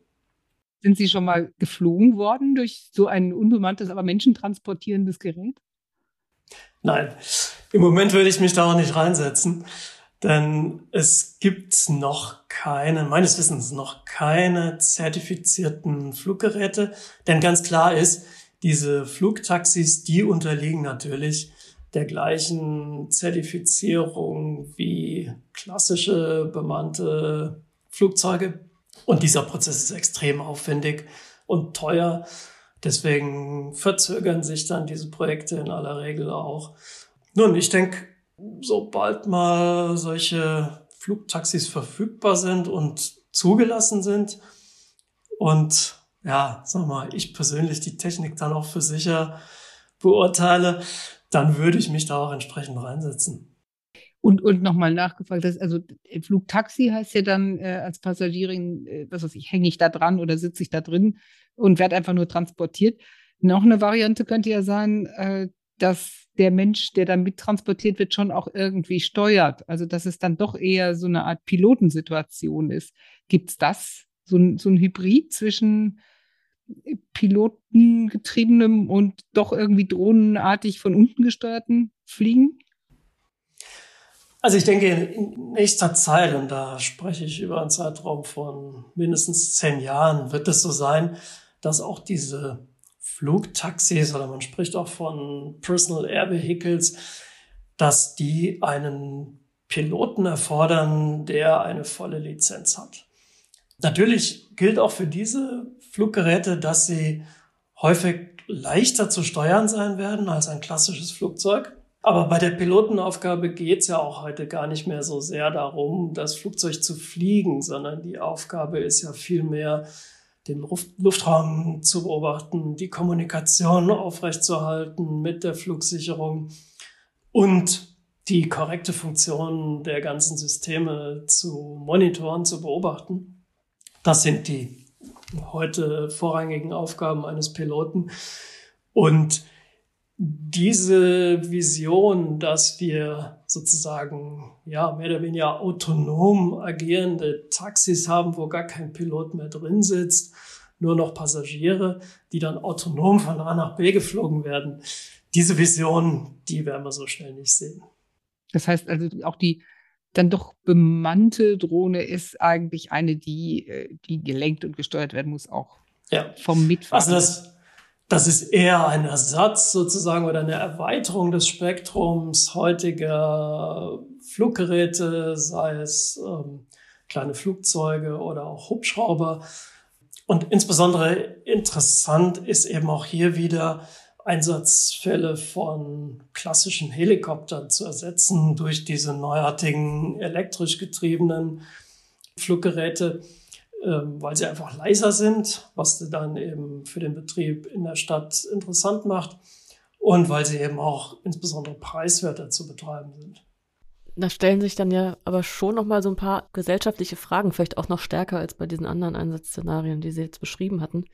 Sind Sie schon mal geflogen worden durch so ein unbemanntes, aber menschentransportierendes Gerät? Nein, im Moment würde ich mich da auch nicht reinsetzen, denn es gibt noch keine, meines Wissens noch keine zertifizierten Fluggeräte. Denn ganz klar ist, diese Flugtaxis, die unterliegen natürlich der gleichen Zertifizierung wie klassische bemannte Flugzeuge. Und dieser Prozess ist extrem aufwendig und teuer. Deswegen verzögern sich dann diese Projekte in aller Regel auch. Nun, ich denke, sobald mal solche Flugtaxis verfügbar sind und zugelassen sind und ja, sag mal, ich persönlich die Technik dann auch für sicher beurteile, dann würde ich mich da auch entsprechend reinsetzen. Und, und nochmal nachgefragt, dass, also Flugtaxi heißt ja dann äh, als Passagierin, äh, was weiß ich, hänge ich da dran oder sitze ich da drin und werde einfach nur transportiert. Noch eine Variante könnte ja sein, äh, dass der Mensch, der dann mittransportiert wird, schon auch irgendwie steuert. Also dass es dann doch eher so eine Art Pilotensituation ist. Gibt es das? So ein, so ein Hybrid zwischen pilotengetriebenem und doch irgendwie drohnenartig von unten gesteuerten Fliegen? Also ich denke, in nächster Zeit, und da spreche ich über einen Zeitraum von mindestens zehn Jahren, wird es so sein, dass auch diese Flugtaxis oder man spricht auch von Personal Air Vehicles, dass die einen Piloten erfordern, der eine volle Lizenz hat. Natürlich gilt auch für diese Fluggeräte, dass sie häufig leichter zu steuern sein werden als ein klassisches Flugzeug. Aber bei der Pilotenaufgabe geht es ja auch heute gar nicht mehr so sehr darum, das Flugzeug zu fliegen, sondern die Aufgabe ist ja vielmehr, den Luftraum zu beobachten, die Kommunikation aufrechtzuerhalten mit der Flugsicherung und die korrekte Funktion der ganzen Systeme zu monitoren, zu beobachten. Das sind die heute vorrangigen Aufgaben eines Piloten. Und diese Vision, dass wir sozusagen ja mehr oder weniger autonom agierende Taxis haben, wo gar kein Pilot mehr drin sitzt, nur noch Passagiere, die dann autonom von A nach B geflogen werden. Diese Vision, die werden wir so schnell nicht sehen. Das heißt also auch die dann doch bemannte Drohne ist eigentlich eine, die, äh, die gelenkt und gesteuert werden muss, auch ja. vom Mitfahrer. Also das, das ist eher ein Ersatz sozusagen oder eine Erweiterung des Spektrums heutiger Fluggeräte, sei es ähm, kleine Flugzeuge oder auch Hubschrauber. Und insbesondere interessant ist eben auch hier wieder Einsatzfälle von klassischen Helikoptern zu ersetzen durch diese neuartigen elektrisch getriebenen Fluggeräte ähm, weil sie einfach leiser sind, was dann eben für den Betrieb in der Stadt interessant macht und weil sie eben auch insbesondere preiswerter zu betreiben sind. Da stellen sich dann ja aber schon noch mal so ein paar gesellschaftliche Fragen, vielleicht auch noch stärker als bei diesen anderen Einsatzszenarien, die Sie jetzt beschrieben hatten.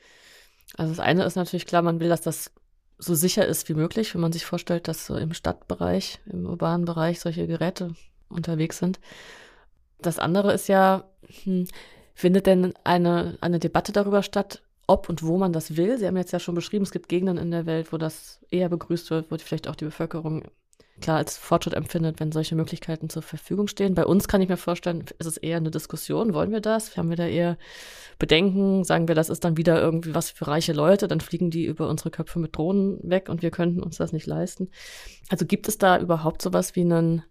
Also das eine ist natürlich klar, man will, dass das so sicher ist wie möglich, wenn man sich vorstellt, dass so im Stadtbereich, im urbanen Bereich solche Geräte unterwegs sind. Das andere ist ja, hm, Findet denn eine, eine Debatte darüber statt, ob und wo man das will? Sie haben jetzt ja schon beschrieben, es gibt Gegenden in der Welt, wo das eher begrüßt wird, wo vielleicht auch die Bevölkerung klar als Fortschritt empfindet, wenn solche Möglichkeiten zur Verfügung stehen. Bei uns kann ich mir vorstellen, ist es eher eine Diskussion. Wollen wir das? Haben wir da eher Bedenken? Sagen wir, das ist dann wieder irgendwie was für reiche Leute, dann fliegen die über unsere Köpfe mit Drohnen weg und wir könnten uns das nicht leisten. Also gibt es da überhaupt sowas wie einen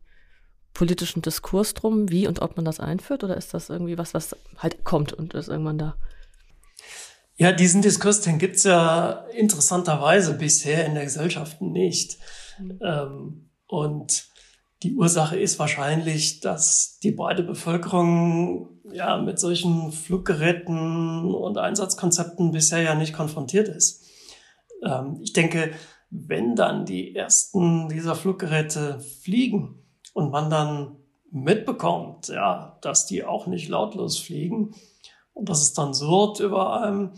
politischen Diskurs drum, wie und ob man das einführt? Oder ist das irgendwie was, was halt kommt und ist irgendwann da? Ja, diesen Diskurs, den gibt's ja interessanterweise bisher in der Gesellschaft nicht. Mhm. Ähm, und die Ursache ist wahrscheinlich, dass die breite Bevölkerung ja mit solchen Fluggeräten und Einsatzkonzepten bisher ja nicht konfrontiert ist. Ähm, ich denke, wenn dann die ersten dieser Fluggeräte fliegen, und man dann mitbekommt, ja, dass die auch nicht lautlos fliegen und dass es dann surrt über einem,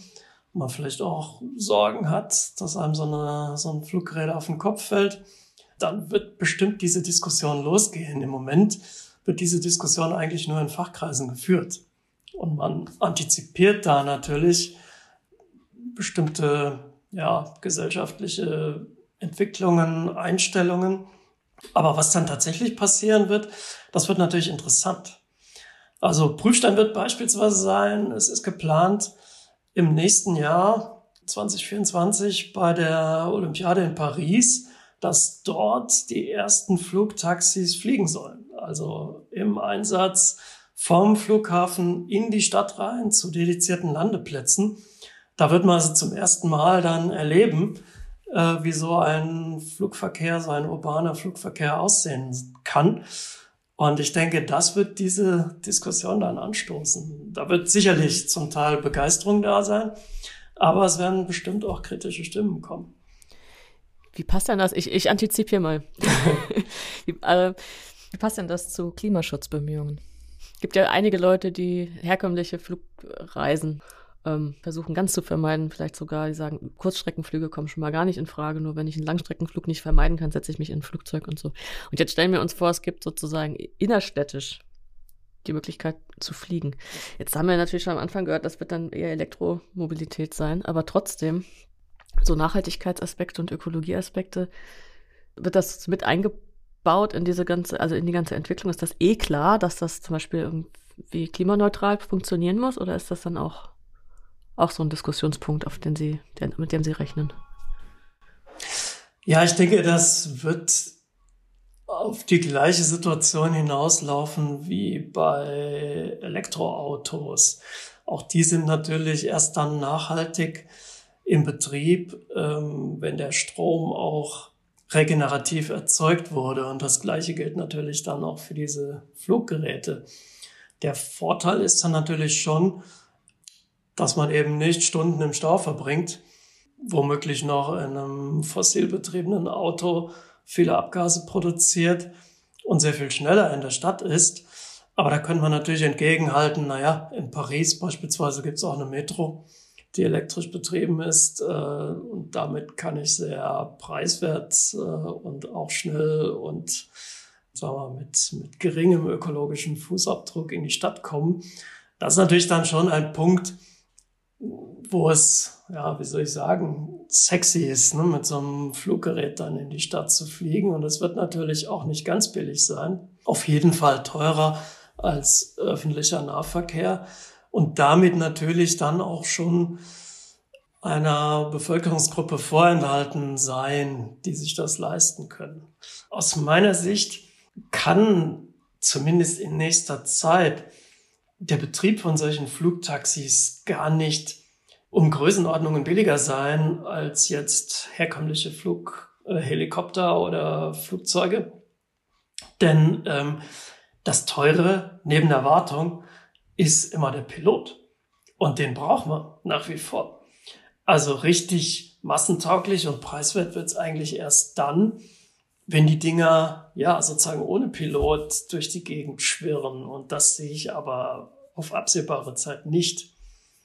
man vielleicht auch Sorgen hat, dass einem so, eine, so ein Fluggerät auf den Kopf fällt, dann wird bestimmt diese Diskussion losgehen. Im Moment wird diese Diskussion eigentlich nur in Fachkreisen geführt. Und man antizipiert da natürlich, bestimmte ja, gesellschaftliche Entwicklungen, Einstellungen. Aber was dann tatsächlich passieren wird, das wird natürlich interessant. Also Prüfstein wird beispielsweise sein, es ist geplant, im nächsten Jahr 2024 bei der Olympiade in Paris, dass dort die ersten Flugtaxis fliegen sollen. Also im Einsatz vom Flughafen in die Stadt rein zu dedizierten Landeplätzen. Da wird man also zum ersten Mal dann erleben, äh, wie so ein Flugverkehr, so ein urbaner Flugverkehr aussehen kann. Und ich denke, das wird diese Diskussion dann anstoßen. Da wird sicherlich zum Teil Begeisterung da sein, aber es werden bestimmt auch kritische Stimmen kommen. Wie passt denn das? Ich, ich antizipiere mal. wie, äh, wie passt denn das zu Klimaschutzbemühungen? Es gibt ja einige Leute, die herkömmliche Flugreisen ähm, versuchen ganz zu vermeiden. Vielleicht sogar, die sagen, Kurzstreckenflüge kommen schon mal gar nicht in Frage. Nur wenn ich einen Langstreckenflug nicht vermeiden kann, setze ich mich in ein Flugzeug und so. Und jetzt stellen wir uns vor, es gibt sozusagen innerstädtisch die Möglichkeit zu fliegen. Jetzt haben wir natürlich schon am Anfang gehört, das wird dann eher Elektromobilität sein, aber trotzdem, so Nachhaltigkeitsaspekte und Ökologieaspekte, wird das mit eingebaut in diese ganze, also in die ganze Entwicklung? Ist das eh klar, dass das zum Beispiel irgendwie klimaneutral funktionieren muss oder ist das dann auch auch so ein Diskussionspunkt, auf den Sie, der, mit dem Sie rechnen? Ja, ich denke, das wird auf die gleiche Situation hinauslaufen wie bei Elektroautos. Auch die sind natürlich erst dann nachhaltig im Betrieb, ähm, wenn der Strom auch regenerativ erzeugt wurde. Und das Gleiche gilt natürlich dann auch für diese Fluggeräte. Der Vorteil ist dann natürlich schon, dass man eben nicht Stunden im Stau verbringt, womöglich noch in einem fossilbetriebenen Auto viele Abgase produziert und sehr viel schneller in der Stadt ist. Aber da könnte man natürlich entgegenhalten, naja, in Paris beispielsweise gibt es auch eine Metro, die elektrisch betrieben ist. Äh, und damit kann ich sehr preiswert äh, und auch schnell und sagen wir, mit, mit geringem ökologischen Fußabdruck in die Stadt kommen. Das ist natürlich dann schon ein Punkt, wo es, ja, wie soll ich sagen, sexy ist, ne, mit so einem Fluggerät dann in die Stadt zu fliegen. Und es wird natürlich auch nicht ganz billig sein. Auf jeden Fall teurer als öffentlicher Nahverkehr und damit natürlich dann auch schon einer Bevölkerungsgruppe vorenthalten sein, die sich das leisten können. Aus meiner Sicht kann zumindest in nächster Zeit der Betrieb von solchen Flugtaxis gar nicht um Größenordnungen billiger sein als jetzt herkömmliche Flughelikopter oder Flugzeuge. Denn ähm, das Teure neben der Wartung ist immer der Pilot. Und den braucht man nach wie vor. Also richtig massentauglich und preiswert wird es eigentlich erst dann, wenn die Dinger ja sozusagen ohne Pilot durch die Gegend schwirren. Und das sehe ich aber auf absehbare Zeit nicht.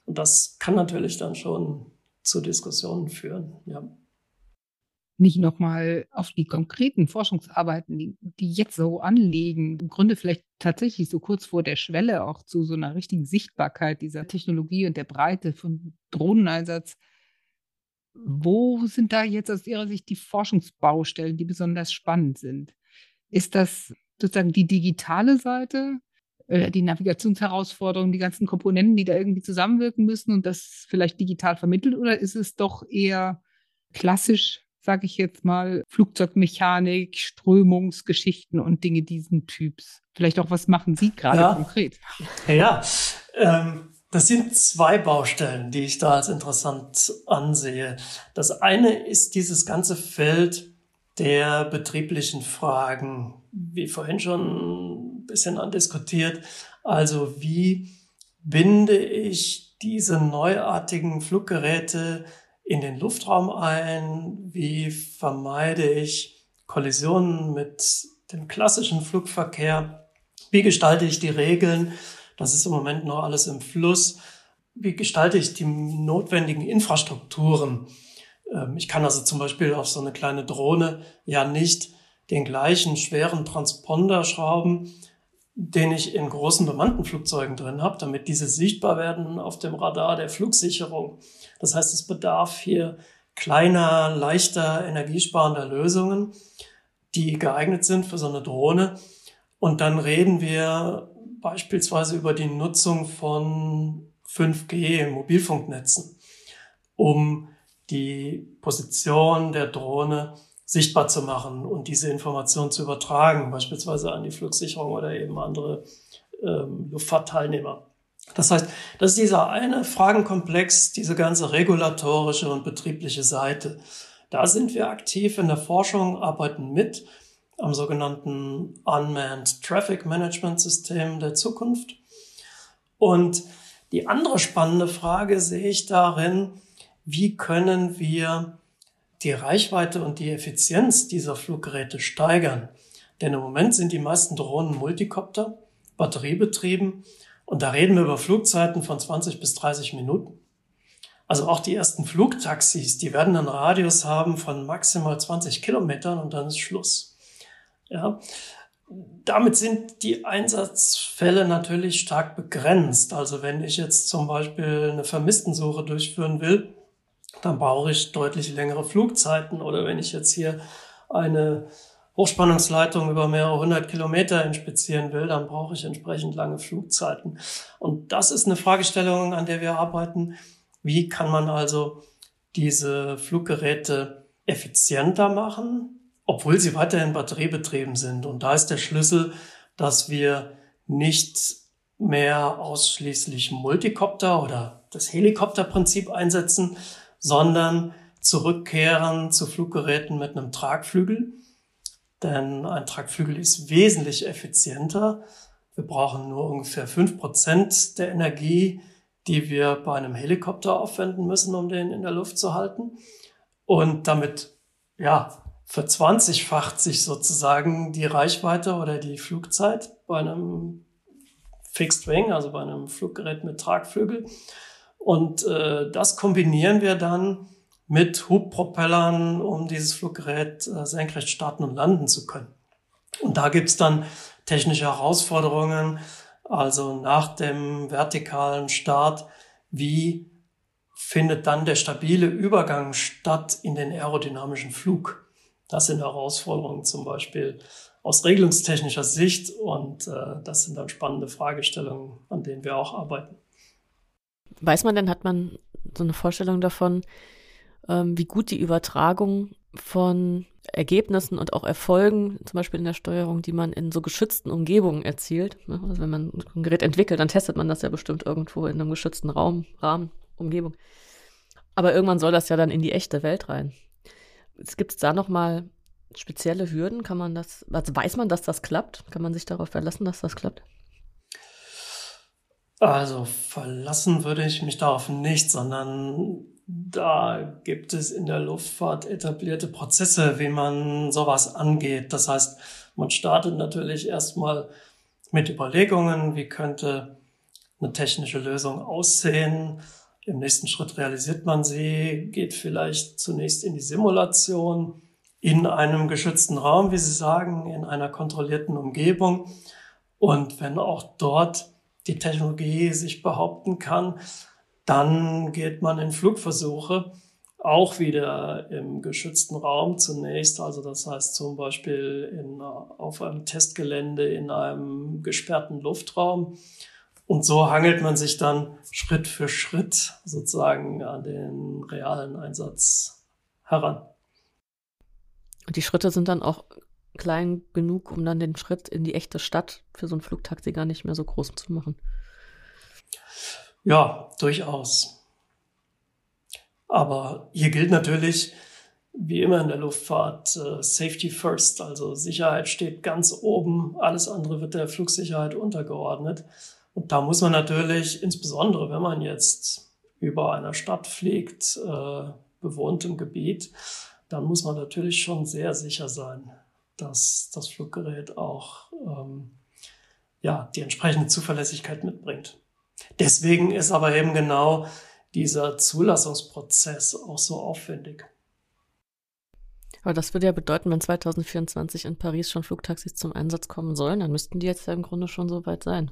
Und das kann natürlich dann schon zu Diskussionen führen, ja. Nicht nochmal auf die konkreten Forschungsarbeiten, die, die jetzt so anliegen, im Grunde vielleicht tatsächlich so kurz vor der Schwelle auch zu so einer richtigen Sichtbarkeit dieser Technologie und der Breite von Drohneneinsatz. Wo sind da jetzt aus Ihrer Sicht die Forschungsbaustellen, die besonders spannend sind? Ist das sozusagen die digitale Seite? Äh, die Navigationsherausforderungen, die ganzen Komponenten, die da irgendwie zusammenwirken müssen und das vielleicht digital vermittelt? Oder ist es doch eher klassisch, sage ich jetzt mal, Flugzeugmechanik, Strömungsgeschichten und Dinge diesen Typs? Vielleicht auch, was machen Sie gerade ja. konkret? Ja, ähm, das sind zwei Baustellen, die ich da als interessant ansehe. Das eine ist dieses ganze Feld der betrieblichen Fragen, wie vorhin schon ein bisschen andiskutiert. Also wie binde ich diese neuartigen Fluggeräte in den Luftraum ein? Wie vermeide ich Kollisionen mit dem klassischen Flugverkehr? Wie gestalte ich die Regeln? Das ist im Moment noch alles im Fluss. Wie gestalte ich die notwendigen Infrastrukturen? Ähm, ich kann also zum Beispiel auf so eine kleine Drohne ja nicht den gleichen schweren Transponder schrauben, den ich in großen bemannten Flugzeugen drin habe, damit diese sichtbar werden auf dem Radar der Flugsicherung. Das heißt, es bedarf hier kleiner, leichter, energiesparender Lösungen, die geeignet sind für so eine Drohne. Und dann reden wir beispielsweise über die Nutzung von 5G Mobilfunknetzen, um die Position der Drohne sichtbar zu machen und diese Information zu übertragen, beispielsweise an die Flugsicherung oder eben andere ähm, Luftfahrtteilnehmer. Das heißt, das ist dieser eine Fragenkomplex, diese ganze regulatorische und betriebliche Seite. Da sind wir aktiv in der Forschung, arbeiten mit am sogenannten Unmanned Traffic Management System der Zukunft. Und die andere spannende Frage sehe ich darin, wie können wir die Reichweite und die Effizienz dieser Fluggeräte steigern. Denn im Moment sind die meisten Drohnen Multikopter, batteriebetrieben und da reden wir über Flugzeiten von 20 bis 30 Minuten. Also auch die ersten Flugtaxis, die werden einen Radius haben von maximal 20 Kilometern und dann ist Schluss. Ja. Damit sind die Einsatzfälle natürlich stark begrenzt. Also wenn ich jetzt zum Beispiel eine Vermisstensuche durchführen will, dann brauche ich deutlich längere Flugzeiten. Oder wenn ich jetzt hier eine Hochspannungsleitung über mehrere hundert Kilometer inspizieren will, dann brauche ich entsprechend lange Flugzeiten. Und das ist eine Fragestellung, an der wir arbeiten. Wie kann man also diese Fluggeräte effizienter machen, obwohl sie weiterhin batteriebetrieben sind? Und da ist der Schlüssel, dass wir nicht mehr ausschließlich Multikopter oder das Helikopterprinzip einsetzen, sondern zurückkehren zu Fluggeräten mit einem Tragflügel. Denn ein Tragflügel ist wesentlich effizienter. Wir brauchen nur ungefähr fünf Prozent der Energie, die wir bei einem Helikopter aufwenden müssen, um den in der Luft zu halten. Und damit, ja, verzwanzigfacht sich sozusagen die Reichweite oder die Flugzeit bei einem Fixed Wing, also bei einem Fluggerät mit Tragflügel. Und äh, das kombinieren wir dann mit Hubpropellern, um dieses Fluggerät äh, senkrecht starten und landen zu können. Und da gibt's dann technische Herausforderungen, also nach dem vertikalen Start, wie findet dann der stabile Übergang statt in den aerodynamischen Flug? Das sind Herausforderungen zum Beispiel aus regelungstechnischer Sicht und äh, das sind dann spannende Fragestellungen, an denen wir auch arbeiten. Weiß man denn, hat man so eine Vorstellung davon, ähm, wie gut die Übertragung von Ergebnissen und auch Erfolgen, zum Beispiel in der Steuerung, die man in so geschützten Umgebungen erzielt. Ne? Also wenn man ein Gerät entwickelt, dann testet man das ja bestimmt irgendwo in einem geschützten Raum, Rahmen, Umgebung. Aber irgendwann soll das ja dann in die echte Welt rein. Gibt es da nochmal spezielle Hürden? Kann man das, also weiß man, dass das klappt? Kann man sich darauf verlassen, dass das klappt? Also verlassen würde ich mich darauf nicht, sondern da gibt es in der Luftfahrt etablierte Prozesse, wie man sowas angeht. Das heißt, man startet natürlich erstmal mit Überlegungen, wie könnte eine technische Lösung aussehen. Im nächsten Schritt realisiert man sie, geht vielleicht zunächst in die Simulation in einem geschützten Raum, wie Sie sagen, in einer kontrollierten Umgebung. Und wenn auch dort die Technologie sich behaupten kann, dann geht man in Flugversuche, auch wieder im geschützten Raum zunächst. Also das heißt zum Beispiel in, auf einem Testgelände in einem gesperrten Luftraum. Und so hangelt man sich dann Schritt für Schritt sozusagen an den realen Einsatz heran. Und die Schritte sind dann auch klein genug, um dann den Schritt in die echte Stadt für so ein Flugtaxi gar nicht mehr so groß zu machen. Ja, durchaus. Aber hier gilt natürlich, wie immer in der Luftfahrt, äh, Safety First, also Sicherheit steht ganz oben, alles andere wird der Flugsicherheit untergeordnet. Und da muss man natürlich, insbesondere wenn man jetzt über einer Stadt fliegt, äh, bewohntem Gebiet, dann muss man natürlich schon sehr sicher sein dass das Fluggerät auch ähm, ja, die entsprechende Zuverlässigkeit mitbringt. Deswegen ist aber eben genau dieser Zulassungsprozess auch so aufwendig. Aber das würde ja bedeuten, wenn 2024 in Paris schon Flugtaxis zum Einsatz kommen sollen, dann müssten die jetzt ja im Grunde schon so weit sein.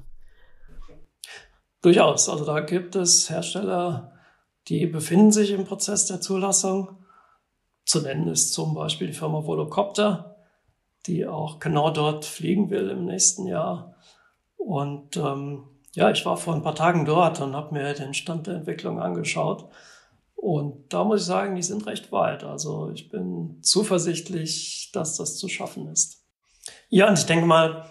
Durchaus. Also da gibt es Hersteller, die befinden sich im Prozess der Zulassung. Zu nennen ist zum Beispiel die Firma Volocopter, die auch genau dort fliegen will im nächsten Jahr. Und ähm, ja, ich war vor ein paar Tagen dort und habe mir den Stand der Entwicklung angeschaut. Und da muss ich sagen, die sind recht weit. Also ich bin zuversichtlich, dass das zu schaffen ist. Ja, und ich denke mal,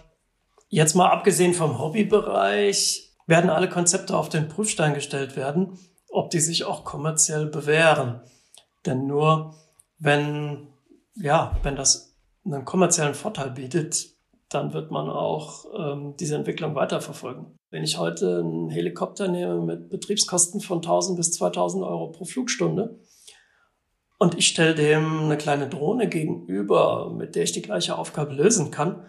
jetzt mal abgesehen vom Hobbybereich, werden alle Konzepte auf den Prüfstein gestellt werden, ob die sich auch kommerziell bewähren. Denn nur wenn, ja, wenn das einen kommerziellen Vorteil bietet, dann wird man auch ähm, diese Entwicklung weiterverfolgen. Wenn ich heute einen Helikopter nehme mit Betriebskosten von 1000 bis 2000 Euro pro Flugstunde und ich stelle dem eine kleine Drohne gegenüber, mit der ich die gleiche Aufgabe lösen kann,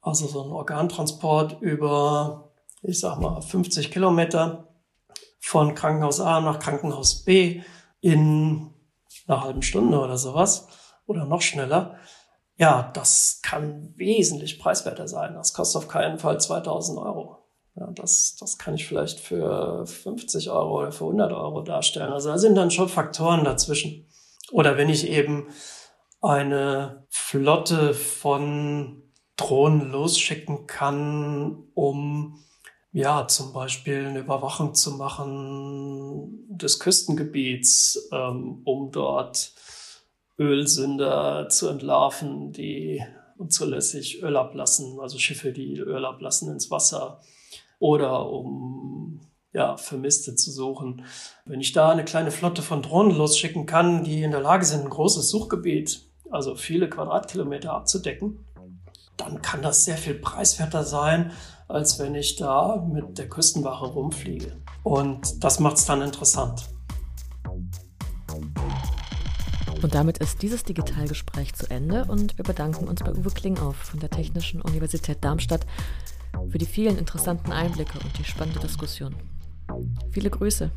also so ein Organtransport über ich sag mal, 50 Kilometer von Krankenhaus A nach Krankenhaus B in einer halben Stunde oder sowas oder noch schneller. Ja, das kann wesentlich preiswerter sein. Das kostet auf keinen Fall 2000 Euro. Ja, das, das kann ich vielleicht für 50 Euro oder für 100 Euro darstellen. Also da sind dann schon Faktoren dazwischen. Oder wenn ich eben eine Flotte von Drohnen losschicken kann, um ja, zum Beispiel eine Überwachung zu machen des Küstengebiets, ähm, um dort Ölsünder zu entlarven, die unzulässig Öl ablassen, also Schiffe, die Öl ablassen ins Wasser oder um ja, Vermisste zu suchen. Wenn ich da eine kleine Flotte von Drohnen losschicken kann, die in der Lage sind, ein großes Suchgebiet, also viele Quadratkilometer abzudecken, dann kann das sehr viel preiswerter sein, als wenn ich da mit der Küstenwache rumfliege. Und das macht es dann interessant. Und damit ist dieses Digitalgespräch zu Ende und wir bedanken uns bei Uwe Klingauf von der Technischen Universität Darmstadt für die vielen interessanten Einblicke und die spannende Diskussion. Viele Grüße.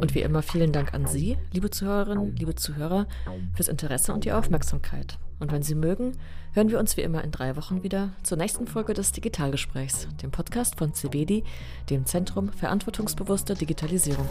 Und wie immer vielen Dank an Sie, liebe Zuhörerinnen, liebe Zuhörer, fürs Interesse und die Aufmerksamkeit. Und wenn Sie mögen, hören wir uns wie immer in drei Wochen wieder zur nächsten Folge des Digitalgesprächs, dem Podcast von CBD, dem Zentrum Verantwortungsbewusste Digitalisierung.